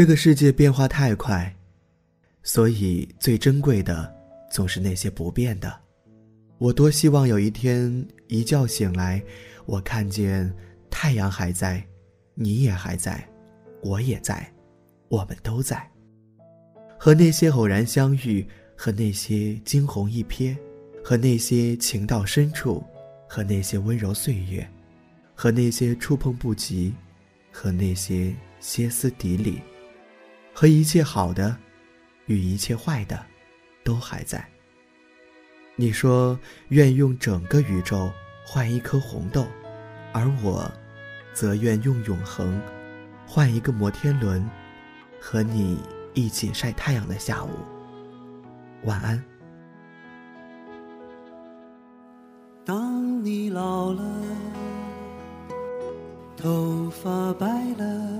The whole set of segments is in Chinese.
这个世界变化太快，所以最珍贵的总是那些不变的。我多希望有一天一觉醒来，我看见太阳还在，你也还在，我也在，我们都在。和那些偶然相遇，和那些惊鸿一瞥，和那些情到深处，和那些温柔岁月，和那些触碰不及，和那些歇斯底里。和一切好的，与一切坏的，都还在。你说愿用整个宇宙换一颗红豆，而我，则愿用永恒换一个摩天轮，和你一起晒太阳的下午。晚安。当你老了，头发白了。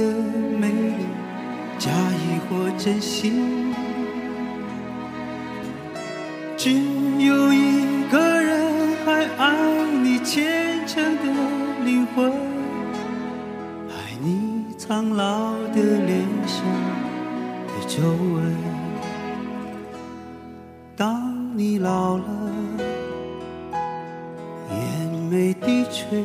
的美丽，假意或真心，只有一个人还爱你虔诚的灵魂，爱你苍老的脸上的皱纹。当你老了，眼眉低垂。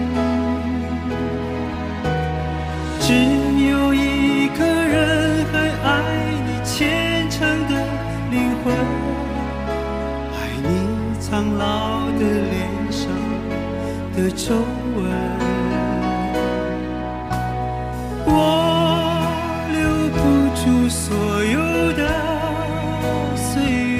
只有一个人还爱你虔诚的灵魂，爱你苍老的脸上的皱纹。我留不住所有的岁月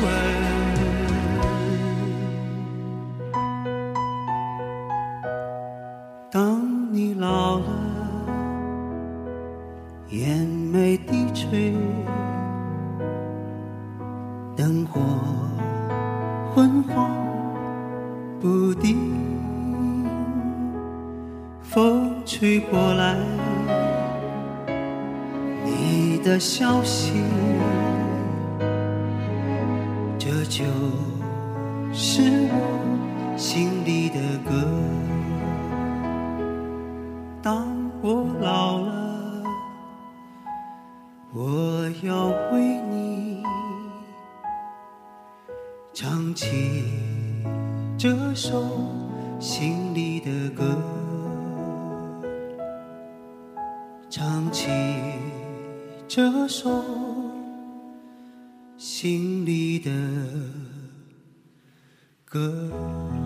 我昏黄不定，风吹过来，你的消息，这就是我心里的歌。当我老了，我要为唱起这首心里的歌，唱起这首心里的歌。